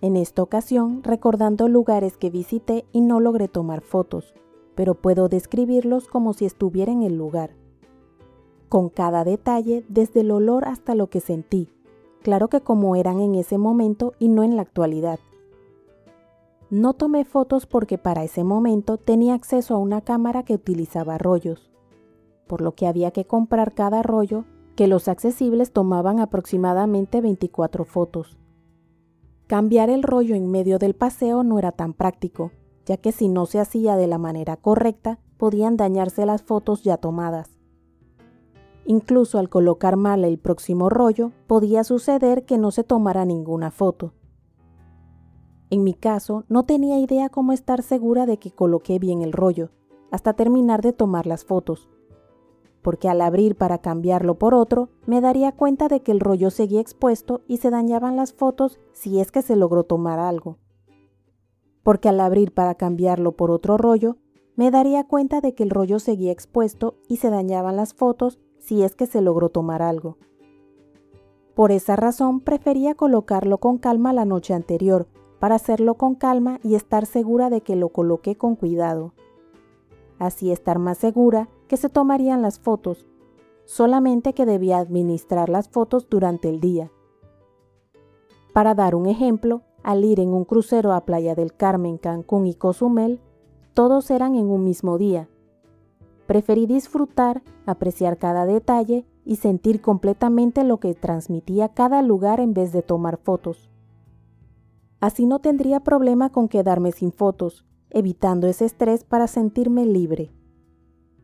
en esta ocasión recordando lugares que visité y no logré tomar fotos, pero puedo describirlos como si estuviera en el lugar. Con cada detalle, desde el olor hasta lo que sentí, claro que como eran en ese momento y no en la actualidad. No tomé fotos porque para ese momento tenía acceso a una cámara que utilizaba rollos, por lo que había que comprar cada rollo, que los accesibles tomaban aproximadamente 24 fotos. Cambiar el rollo en medio del paseo no era tan práctico, ya que si no se hacía de la manera correcta, podían dañarse las fotos ya tomadas. Incluso al colocar mal el próximo rollo, podía suceder que no se tomara ninguna foto. En mi caso, no tenía idea cómo estar segura de que coloqué bien el rollo, hasta terminar de tomar las fotos. Porque al abrir para cambiarlo por otro, me daría cuenta de que el rollo seguía expuesto y se dañaban las fotos si es que se logró tomar algo. Porque al abrir para cambiarlo por otro rollo, me daría cuenta de que el rollo seguía expuesto y se dañaban las fotos si es que se logró tomar algo. Por esa razón prefería colocarlo con calma la noche anterior para hacerlo con calma y estar segura de que lo coloqué con cuidado. Así estar más segura que se tomarían las fotos, solamente que debía administrar las fotos durante el día. Para dar un ejemplo, al ir en un crucero a Playa del Carmen, Cancún y Cozumel, todos eran en un mismo día. Preferí disfrutar, apreciar cada detalle y sentir completamente lo que transmitía cada lugar en vez de tomar fotos. Así no tendría problema con quedarme sin fotos, evitando ese estrés para sentirme libre.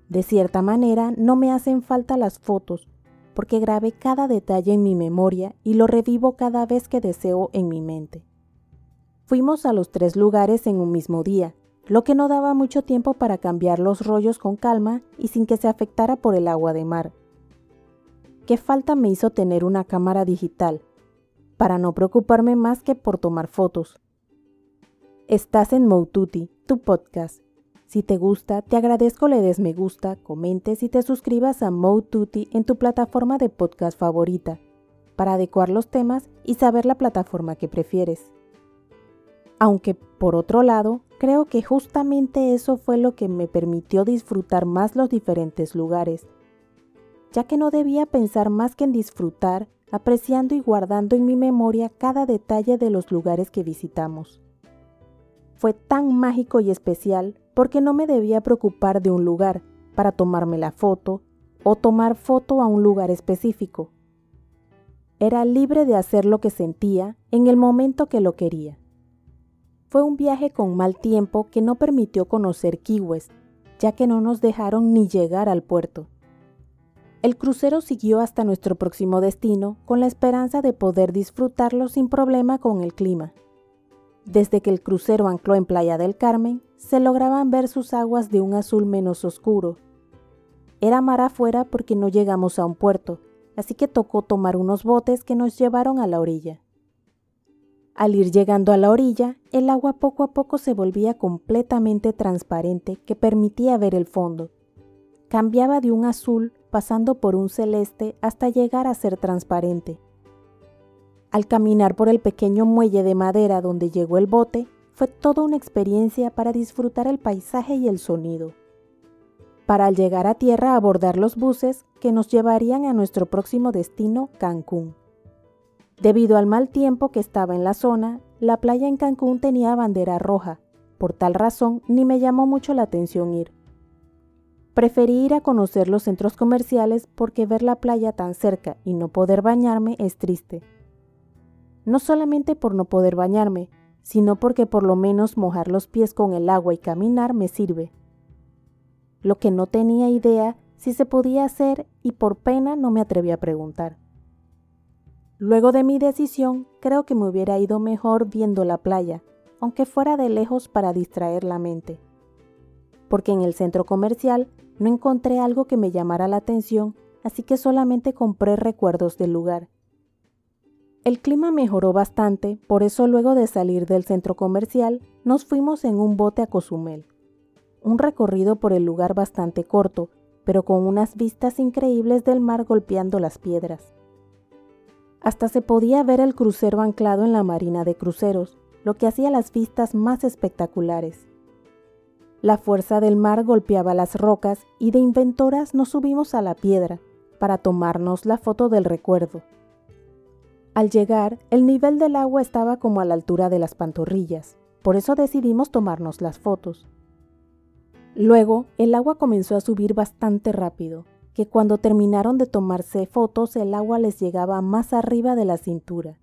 De cierta manera, no me hacen falta las fotos, porque grabé cada detalle en mi memoria y lo revivo cada vez que deseo en mi mente. Fuimos a los tres lugares en un mismo día, lo que no daba mucho tiempo para cambiar los rollos con calma y sin que se afectara por el agua de mar. ¿Qué falta me hizo tener una cámara digital? para no preocuparme más que por tomar fotos. Estás en Moututi, tu podcast. Si te gusta, te agradezco le des me gusta, comentes y te suscribas a Moututi en tu plataforma de podcast favorita, para adecuar los temas y saber la plataforma que prefieres. Aunque, por otro lado, creo que justamente eso fue lo que me permitió disfrutar más los diferentes lugares, ya que no debía pensar más que en disfrutar apreciando y guardando en mi memoria cada detalle de los lugares que visitamos. Fue tan mágico y especial porque no me debía preocupar de un lugar para tomarme la foto o tomar foto a un lugar específico. Era libre de hacer lo que sentía en el momento que lo quería. Fue un viaje con mal tiempo que no permitió conocer Key ya que no nos dejaron ni llegar al puerto. El crucero siguió hasta nuestro próximo destino con la esperanza de poder disfrutarlo sin problema con el clima. Desde que el crucero ancló en Playa del Carmen, se lograban ver sus aguas de un azul menos oscuro. Era mar afuera porque no llegamos a un puerto, así que tocó tomar unos botes que nos llevaron a la orilla. Al ir llegando a la orilla, el agua poco a poco se volvía completamente transparente que permitía ver el fondo. Cambiaba de un azul pasando por un celeste hasta llegar a ser transparente. Al caminar por el pequeño muelle de madera donde llegó el bote, fue toda una experiencia para disfrutar el paisaje y el sonido. Para al llegar a tierra abordar los buses que nos llevarían a nuestro próximo destino, Cancún. Debido al mal tiempo que estaba en la zona, la playa en Cancún tenía bandera roja. Por tal razón, ni me llamó mucho la atención ir. Preferí ir a conocer los centros comerciales porque ver la playa tan cerca y no poder bañarme es triste. No solamente por no poder bañarme, sino porque por lo menos mojar los pies con el agua y caminar me sirve. Lo que no tenía idea si se podía hacer y por pena no me atreví a preguntar. Luego de mi decisión, creo que me hubiera ido mejor viendo la playa, aunque fuera de lejos para distraer la mente. Porque en el centro comercial no encontré algo que me llamara la atención, así que solamente compré recuerdos del lugar. El clima mejoró bastante, por eso luego de salir del centro comercial, nos fuimos en un bote a Cozumel. Un recorrido por el lugar bastante corto, pero con unas vistas increíbles del mar golpeando las piedras. Hasta se podía ver el crucero anclado en la marina de cruceros, lo que hacía las vistas más espectaculares. La fuerza del mar golpeaba las rocas y de inventoras nos subimos a la piedra para tomarnos la foto del recuerdo. Al llegar, el nivel del agua estaba como a la altura de las pantorrillas, por eso decidimos tomarnos las fotos. Luego, el agua comenzó a subir bastante rápido, que cuando terminaron de tomarse fotos el agua les llegaba más arriba de la cintura.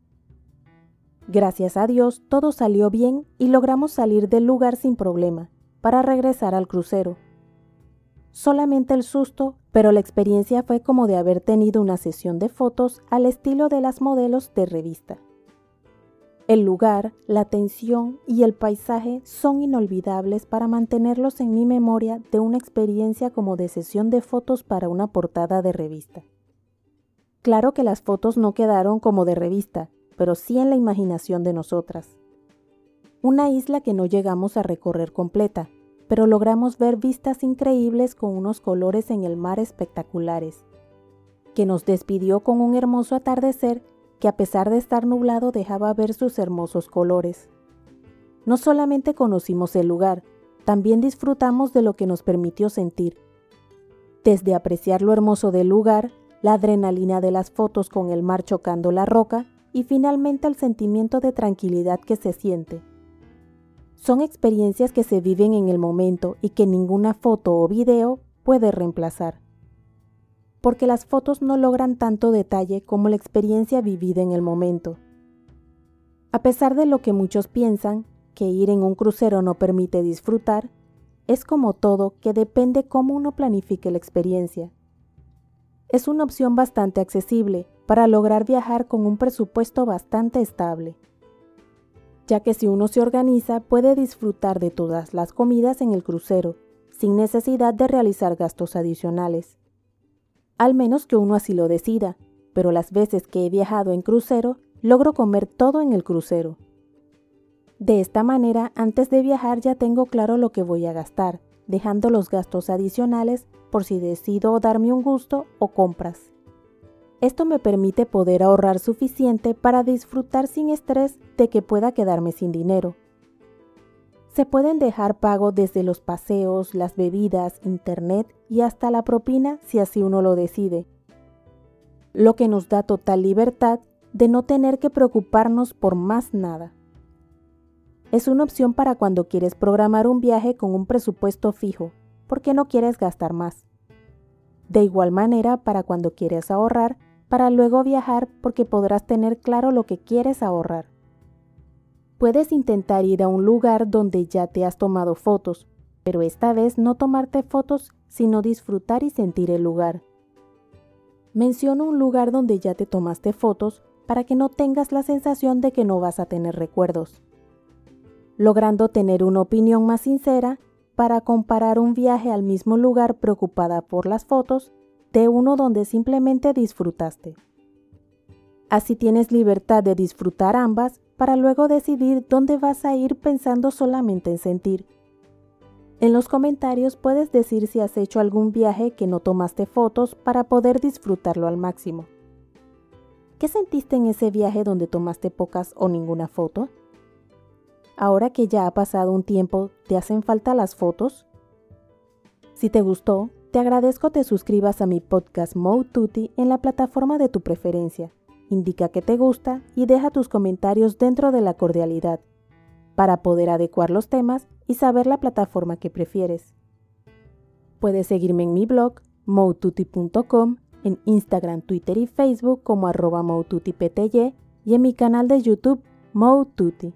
Gracias a Dios todo salió bien y logramos salir del lugar sin problema, para regresar al crucero. Solamente el susto, pero la experiencia fue como de haber tenido una sesión de fotos al estilo de las modelos de revista. El lugar, la tensión y el paisaje son inolvidables para mantenerlos en mi memoria de una experiencia como de sesión de fotos para una portada de revista. Claro que las fotos no quedaron como de revista, pero sí en la imaginación de nosotras. Una isla que no llegamos a recorrer completa, pero logramos ver vistas increíbles con unos colores en el mar espectaculares, que nos despidió con un hermoso atardecer que a pesar de estar nublado dejaba ver sus hermosos colores. No solamente conocimos el lugar, también disfrutamos de lo que nos permitió sentir. Desde apreciar lo hermoso del lugar, la adrenalina de las fotos con el mar chocando la roca y finalmente el sentimiento de tranquilidad que se siente. Son experiencias que se viven en el momento y que ninguna foto o video puede reemplazar porque las fotos no logran tanto detalle como la experiencia vivida en el momento. A pesar de lo que muchos piensan, que ir en un crucero no permite disfrutar, es como todo que depende cómo uno planifique la experiencia. Es una opción bastante accesible para lograr viajar con un presupuesto bastante estable, ya que si uno se organiza puede disfrutar de todas las comidas en el crucero, sin necesidad de realizar gastos adicionales al menos que uno así lo decida, pero las veces que he viajado en crucero, logro comer todo en el crucero. De esta manera, antes de viajar ya tengo claro lo que voy a gastar, dejando los gastos adicionales por si decido darme un gusto o compras. Esto me permite poder ahorrar suficiente para disfrutar sin estrés de que pueda quedarme sin dinero. Se pueden dejar pago desde los paseos, las bebidas, internet y hasta la propina si así uno lo decide. Lo que nos da total libertad de no tener que preocuparnos por más nada. Es una opción para cuando quieres programar un viaje con un presupuesto fijo, porque no quieres gastar más. De igual manera para cuando quieres ahorrar, para luego viajar porque podrás tener claro lo que quieres ahorrar. Puedes intentar ir a un lugar donde ya te has tomado fotos, pero esta vez no tomarte fotos, sino disfrutar y sentir el lugar. Menciono un lugar donde ya te tomaste fotos para que no tengas la sensación de que no vas a tener recuerdos. Logrando tener una opinión más sincera para comparar un viaje al mismo lugar preocupada por las fotos de uno donde simplemente disfrutaste. Así tienes libertad de disfrutar ambas para luego decidir dónde vas a ir pensando solamente en sentir. En los comentarios puedes decir si has hecho algún viaje que no tomaste fotos para poder disfrutarlo al máximo. ¿Qué sentiste en ese viaje donde tomaste pocas o ninguna foto? Ahora que ya ha pasado un tiempo, ¿te hacen falta las fotos? Si te gustó, te agradezco te suscribas a mi podcast Tutti en la plataforma de tu preferencia indica que te gusta y deja tus comentarios dentro de la cordialidad, para poder adecuar los temas y saber la plataforma que prefieres. Puedes seguirme en mi blog, moututi.com, en Instagram, Twitter y Facebook como arroba y en mi canal de YouTube, Moututi.